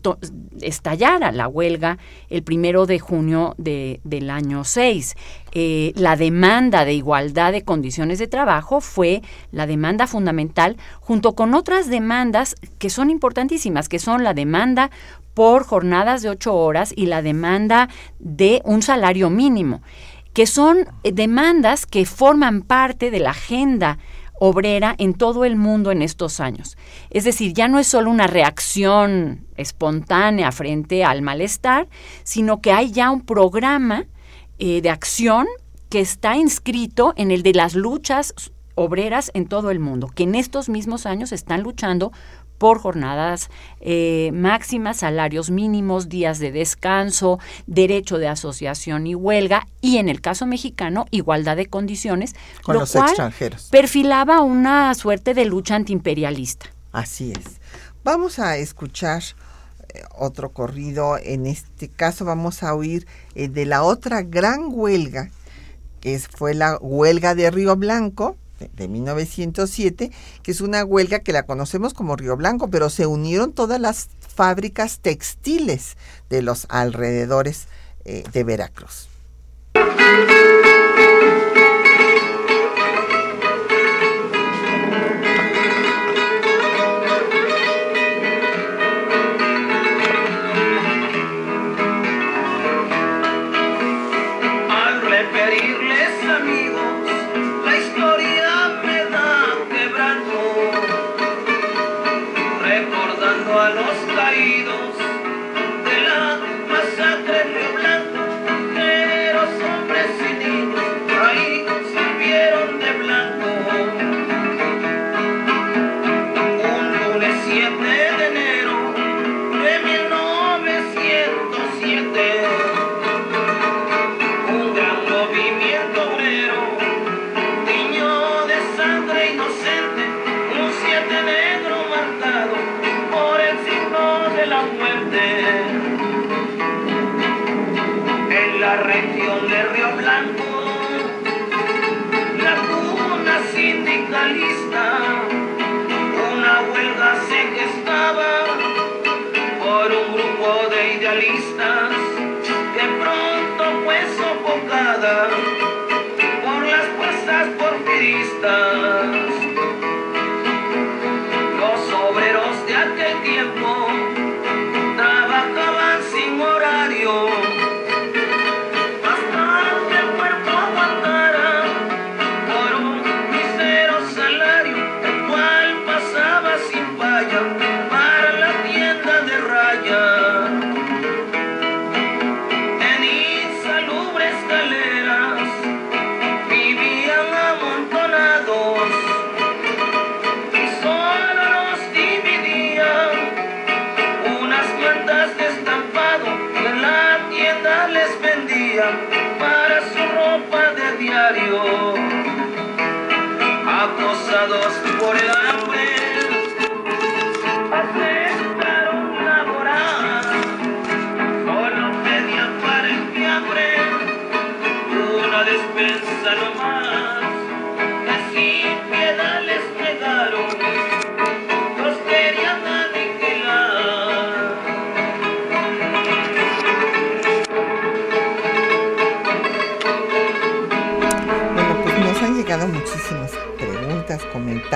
estallara la huelga el primero de junio de, del año 6. Eh, la demanda de igualdad de condiciones de trabajo fue la demanda fundamental, junto con otras demandas que son importantísimas, que son la demanda por jornadas de ocho horas y la demanda de un salario mínimo, que son demandas que forman parte de la agenda obrera en todo el mundo en estos años. Es decir, ya no es solo una reacción espontánea frente al malestar, sino que hay ya un programa eh, de acción que está inscrito en el de las luchas obreras en todo el mundo, que en estos mismos años están luchando por jornadas eh, máximas, salarios mínimos, días de descanso, derecho de asociación y huelga y en el caso mexicano igualdad de condiciones, Con lo los cual extranjeros. perfilaba una suerte de lucha antiimperialista. Así es. Vamos a escuchar eh, otro corrido, en este caso vamos a oír eh, de la otra gran huelga, que fue la huelga de Río Blanco, de 1907, que es una huelga que la conocemos como Río Blanco, pero se unieron todas las fábricas textiles de los alrededores eh, de Veracruz. Trabajaban sin horario. Bastante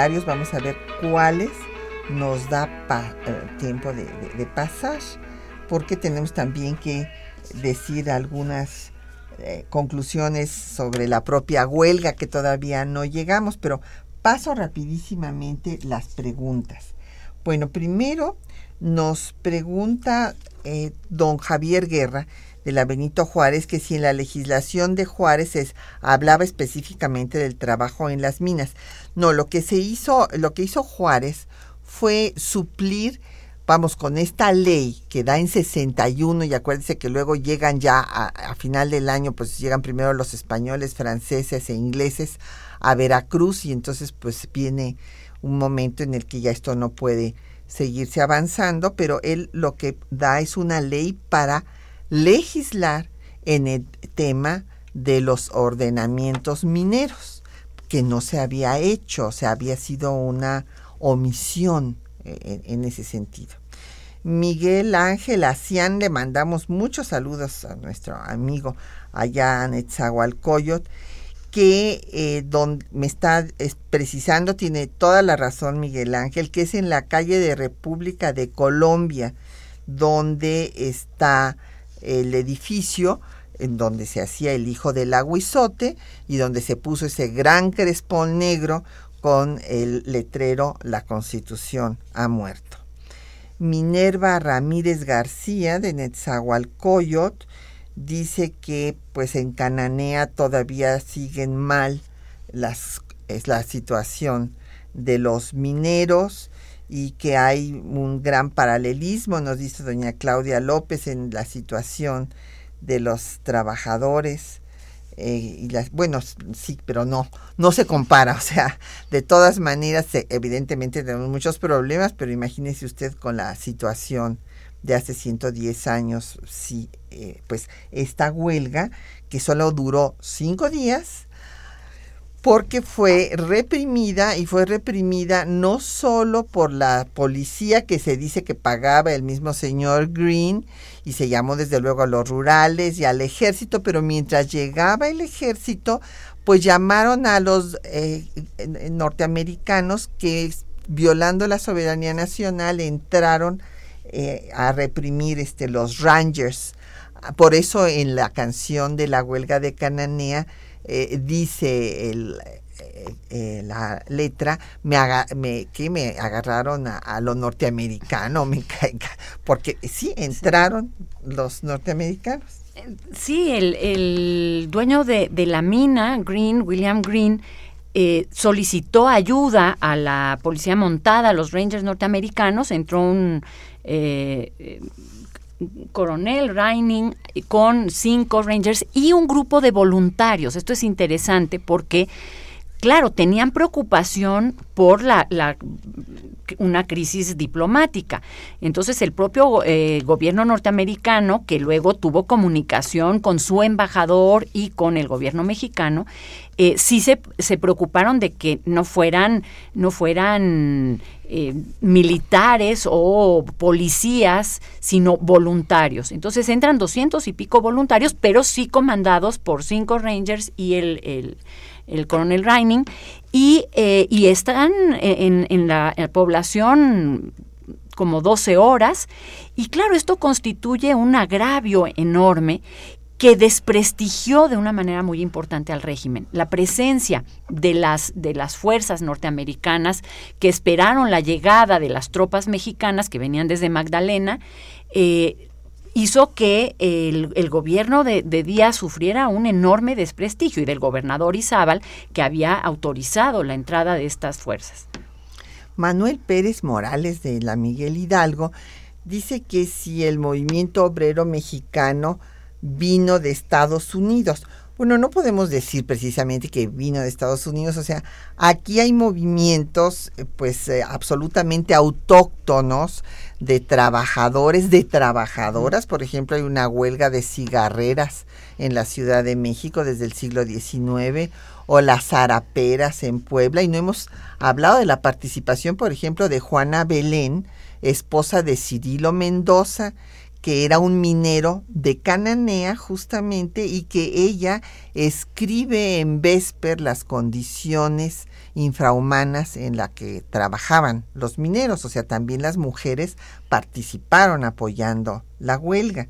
Vamos a ver cuáles nos da eh, tiempo de pasar, porque tenemos también que decir algunas eh, conclusiones sobre la propia huelga que todavía no llegamos, pero paso rapidísimamente las preguntas. Bueno, primero nos pregunta eh, don Javier Guerra de la Benito Juárez que si en la legislación de Juárez es, hablaba específicamente del trabajo en las minas. No, lo que se hizo, lo que hizo Juárez fue suplir, vamos, con esta ley que da en 61 y acuérdense que luego llegan ya a, a final del año, pues llegan primero los españoles, franceses e ingleses a Veracruz y entonces pues viene un momento en el que ya esto no puede seguirse avanzando, pero él lo que da es una ley para legislar en el tema de los ordenamientos mineros, que no se había hecho, o sea, había sido una omisión eh, en, ese sentido. Miguel Ángel Acián, le mandamos muchos saludos a nuestro amigo allá en Etzahualcoyot, que eh, me está es, precisando, tiene toda la razón Miguel Ángel, que es en la calle de República de Colombia, donde está el edificio en donde se hacía el hijo del aguizote y donde se puso ese gran crespón negro con el letrero La Constitución ha muerto. Minerva Ramírez García de Netzahualcoyot dice que pues en Cananea todavía siguen mal las, la situación de los mineros y que hay un gran paralelismo, nos dice doña Claudia López, en la situación de los trabajadores. Eh, y las, bueno, sí, pero no, no se compara, o sea, de todas maneras, eh, evidentemente tenemos muchos problemas, pero imagínese usted con la situación de hace 110 años, sí, eh, pues esta huelga que solo duró cinco días, porque fue reprimida y fue reprimida no solo por la policía que se dice que pagaba el mismo señor Green y se llamó desde luego a los rurales y al ejército, pero mientras llegaba el ejército, pues llamaron a los eh, norteamericanos que violando la soberanía nacional entraron eh, a reprimir este, los Rangers. Por eso en la canción de la huelga de Cananea eh, dice el, eh, eh, la letra, me, me, que me agarraron a, a lo norteamericano, me caiga, porque sí, entraron sí. los norteamericanos. Sí, el, el dueño de, de, la mina, Green, William Green, eh, solicitó ayuda a la policía montada, a los Rangers norteamericanos, entró un eh, coronel Reining con cinco Rangers y un grupo de voluntarios. Esto es interesante porque, claro, tenían preocupación por la, la una crisis diplomática. Entonces el propio eh, gobierno norteamericano, que luego tuvo comunicación con su embajador y con el gobierno mexicano, eh, sí se, se, preocuparon de que no fueran, no fueran eh, militares o policías, sino voluntarios. Entonces entran doscientos y pico voluntarios, pero sí comandados por cinco Rangers y el, el el coronel Reining, y, eh, y están en, en, la, población como 12 horas, y claro, esto constituye un agravio enorme que desprestigió de una manera muy importante al régimen. La presencia de las, de las fuerzas norteamericanas que esperaron la llegada de las tropas mexicanas que venían desde Magdalena, eh, hizo que el, gobierno de, de, Díaz sufriera un enorme desprestigio y del gobernador Izábal que había autorizado la entrada de estas fuerzas. Manuel Pérez Morales de la Miguel Hidalgo dice que si el movimiento obrero mexicano vino de Estados Unidos. Bueno, no podemos decir precisamente que vino de Estados Unidos, o sea, aquí hay movimientos eh, pues eh, absolutamente autóctonos de trabajadores, de trabajadoras, por ejemplo, hay una huelga de cigarreras en la Ciudad de México desde el siglo XIX, o las zaraperas en Puebla, y no hemos hablado de la participación, por ejemplo, de Juana Belén, esposa de Cirilo Mendoza, que era un minero de Cananea justamente y que ella escribe en Vesper las condiciones infrahumanas en las que trabajaban los mineros, o sea, también las mujeres participaron apoyando la huelga.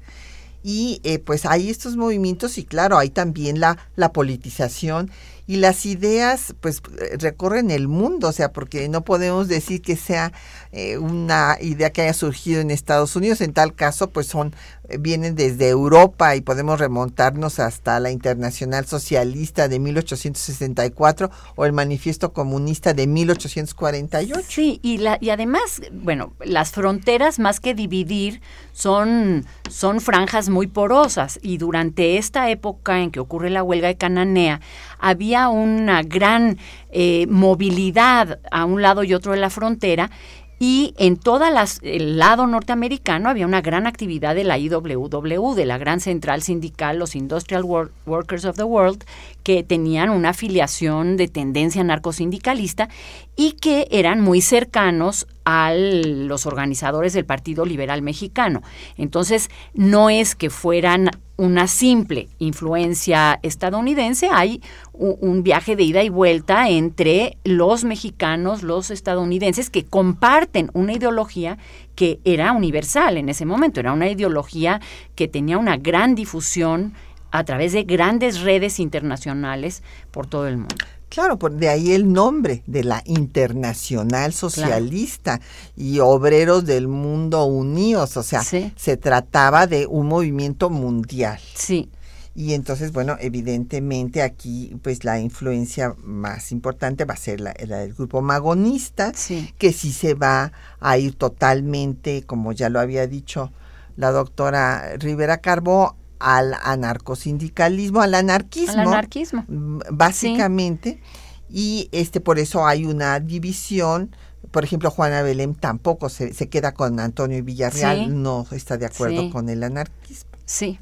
Y eh, pues hay estos movimientos y claro, hay también la, la politización y las ideas pues recorren el mundo, o sea, porque no podemos decir que sea eh, una idea que haya surgido en Estados Unidos, en tal caso pues son eh, vienen desde Europa y podemos remontarnos hasta la Internacional Socialista de 1864 o el Manifiesto Comunista de 1848. Sí, y, la, y además, bueno, las fronteras más que dividir son, son franjas muy porosas y durante esta época en que ocurre la huelga de Cananea había una gran eh, movilidad a un lado y otro de la frontera y en todo el lado norteamericano había una gran actividad de la IWW, de la gran central sindical, los Industrial Workers of the World, que tenían una afiliación de tendencia narcosindicalista y que eran muy cercanos a los organizadores del Partido Liberal Mexicano. Entonces, no es que fueran una simple influencia estadounidense, hay un viaje de ida y vuelta entre los mexicanos, los estadounidenses, que comparten una ideología que era universal en ese momento, era una ideología que tenía una gran difusión a través de grandes redes internacionales por todo el mundo. Claro, de ahí el nombre de la Internacional Socialista y Obreros del Mundo Unidos, o sea, se trataba de un movimiento mundial. Sí. Y entonces, bueno, evidentemente aquí pues la influencia más importante va a ser la, del grupo magonista, que sí se va a ir totalmente, como ya lo había dicho la doctora Rivera Carbó, al anarcosindicalismo, al anarquismo. Al anarquismo. Básicamente. Y este, por eso hay una división. Por ejemplo, Juana Belén tampoco se, se queda con Antonio Villarreal, no está de acuerdo con el anarquismo. Sí.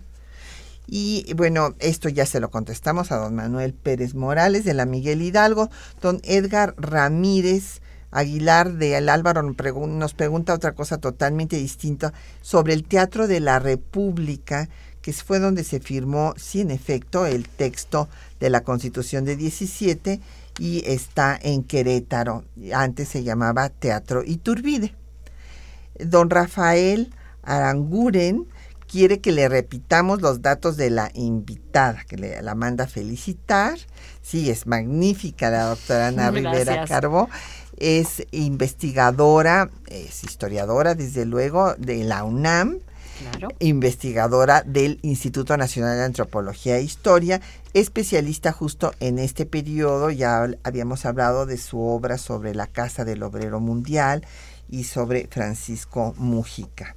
Y bueno, esto ya se lo contestamos a don Manuel Pérez Morales de la Miguel Hidalgo, don Edgar Ramírez Aguilar de El Álvaro nos pregunta otra cosa totalmente distinta sobre el Teatro de la República que fue donde se firmó, sí, en efecto, el texto de la Constitución de 17 y está en Querétaro. Antes se llamaba Teatro Iturbide. Don Rafael Aranguren quiere que le repitamos los datos de la invitada, que le, la manda felicitar. Sí, es magnífica la doctora Ana Rivera Carbo. Es investigadora, es historiadora, desde luego, de la UNAM investigadora del Instituto Nacional de Antropología e Historia, especialista justo en este periodo, ya habíamos hablado de su obra sobre la Casa del Obrero Mundial y sobre Francisco Mujica.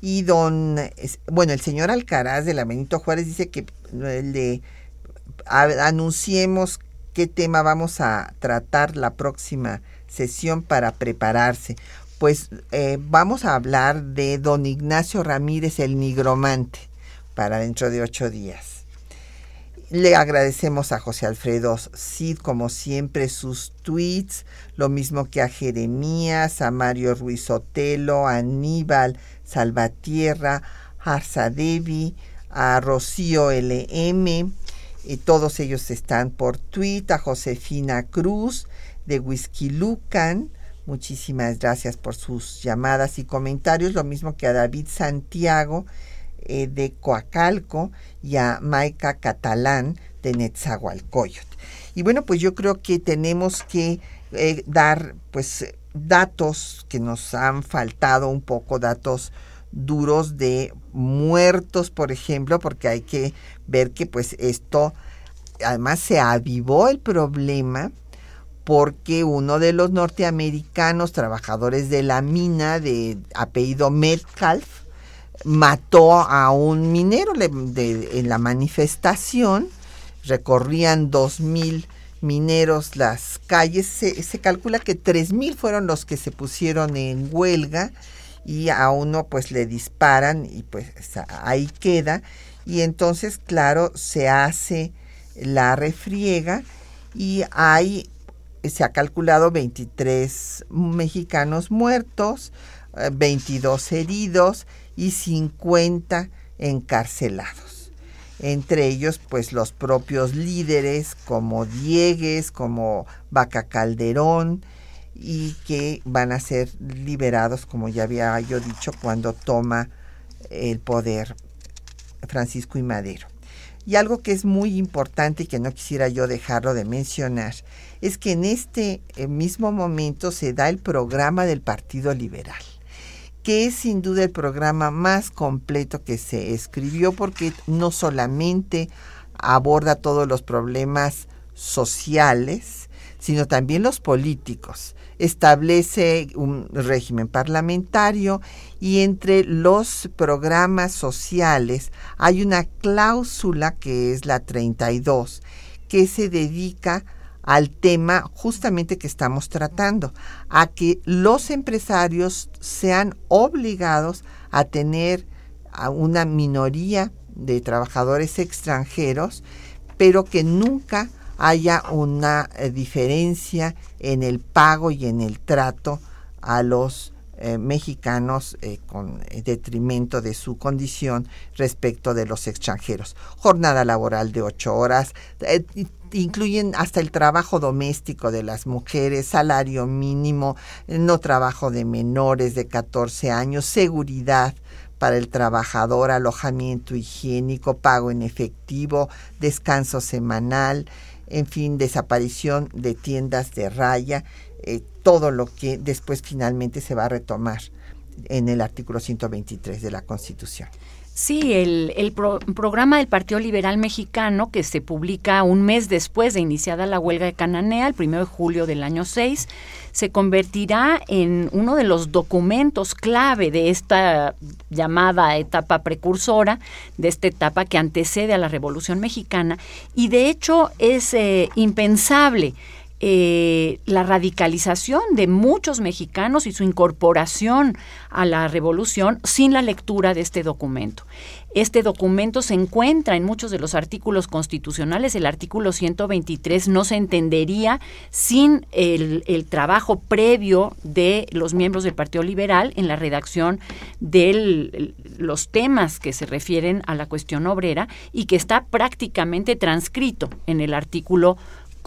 Y don, bueno, el señor Alcaraz de la Benito Juárez dice que eh, le anunciemos qué tema vamos a tratar la próxima sesión para prepararse pues eh, vamos a hablar de don Ignacio Ramírez el Nigromante para dentro de ocho días. Le agradecemos a José Alfredo Cid, como siempre, sus tweets, lo mismo que a Jeremías, a Mario Ruiz Otelo, a Aníbal Salvatierra, a Arzadevi, a Rocío LM, y todos ellos están por tweet, a Josefina Cruz de Whisky Lucan, Muchísimas gracias por sus llamadas y comentarios, lo mismo que a David Santiago eh, de Coacalco y a Maika Catalán de Netzahualcoyot. Y bueno, pues yo creo que tenemos que eh, dar pues datos que nos han faltado un poco, datos duros de muertos, por ejemplo, porque hay que ver que pues esto además se avivó el problema porque uno de los norteamericanos trabajadores de la mina de apellido Metcalf mató a un minero en la manifestación, recorrían dos mil mineros las calles, se, calcula que tres mil fueron los que se pusieron en huelga y a uno pues le disparan y pues ahí queda. Y entonces claro se hace la refriega y hay se ha calculado 23 mexicanos muertos, 22 eh, heridos y 50 encarcelados. Entre ellos, pues los propios líderes como Diegues, como Vaca Calderón, y que van a ser liberados, como ya había yo dicho, cuando toma el poder Francisco y Madero. Y algo que es muy importante y que no quisiera yo dejarlo de mencionar es que en este eh, mismo momento se da el programa del Partido Liberal, que es sin duda el programa más completo que se escribió porque no solamente aborda todos los problemas sociales, sino también los políticos. Establece un régimen parlamentario y entre los programas sociales hay una cláusula que es la 32 que se dedica al tema justamente que estamos tratando, a que los empresarios sean obligados a tener a una minoría de trabajadores extranjeros, pero que nunca haya una eh, diferencia en el pago y en el trato a los eh, mexicanos eh, con detrimento de su condición respecto de los extranjeros. Jornada laboral de ocho horas, incluyen hasta el trabajo doméstico de las mujeres, salario mínimo, no trabajo de menores de 14 años, seguridad para el trabajador, alojamiento higiénico, pago en efectivo, descanso semanal, en fin, desaparición de tiendas de raya, eh, todo lo que después finalmente se va a retomar en el artículo 123 de la Constitución. Sí, el, programa del Partido Liberal Mexicano, que se publica un mes después de iniciada la huelga de Cananea, el 1 de julio del año 6, se convertirá en uno de los documentos clave de esta llamada etapa precursora, de esta etapa que antecede a la Revolución Mexicana, y de hecho es eh, impensable eh, la radicalización de muchos mexicanos y su incorporación a la revolución sin la lectura de este documento. Este documento se encuentra en muchos de los artículos constitucionales. El artículo 123 no se entendería sin el, el trabajo previo de los miembros del Partido Liberal en la redacción de los temas que se refieren a la cuestión obrera y que está prácticamente transcrito en el artículo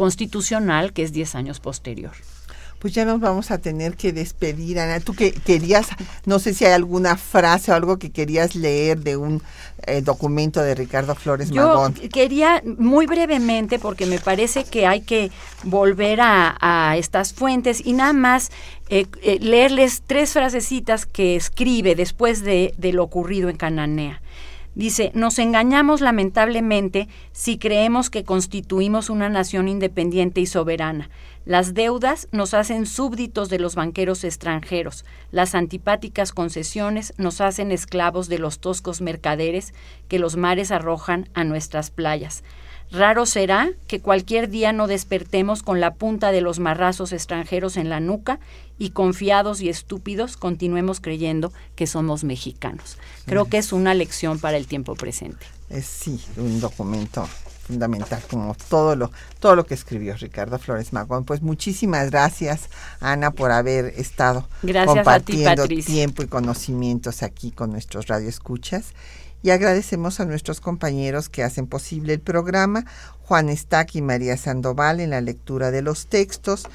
constitucional que es 10 años posterior. Pues ya nos vamos a tener que despedir, Ana. Tú que querías, no sé si hay alguna frase o algo que querías leer de un eh, documento de Ricardo Flores Magón. Yo quería muy brevemente, porque me parece que hay que volver a, estas fuentes y nada más eh, eh, leerles tres frasecitas que escribe después de, de lo ocurrido en Cananea. Dice, nos engañamos lamentablemente si creemos que constituimos una nación independiente y soberana. Las deudas nos hacen súbditos de los banqueros extranjeros. Las antipáticas concesiones nos hacen esclavos de los toscos mercaderes que los mares arrojan a nuestras playas. Raro será que cualquier día no despertemos con la punta de los marrazos extranjeros en la nuca y confiados y estúpidos continuemos creyendo que somos mexicanos. Creo que es una lección para el tiempo presente. Es sí, un documento fundamental como todo lo todo lo que escribió Ricardo Flores Magón. Pues muchísimas gracias Ana por haber estado compartiendo tiempo y conocimientos aquí con nuestros radioescuchas y agradecemos a nuestros compañeros que hacen posible el programa, Juan Estac y María Sandoval en la lectura de los textos,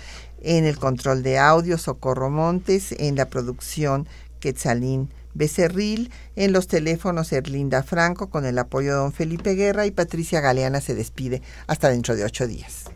en el control de audio Socorro Montes, en la producción Quetzalín Becerril, en los teléfonos Erlinda Franco con el apoyo de don Felipe Guerra y Patricia Galeana se despide hasta dentro de ocho días.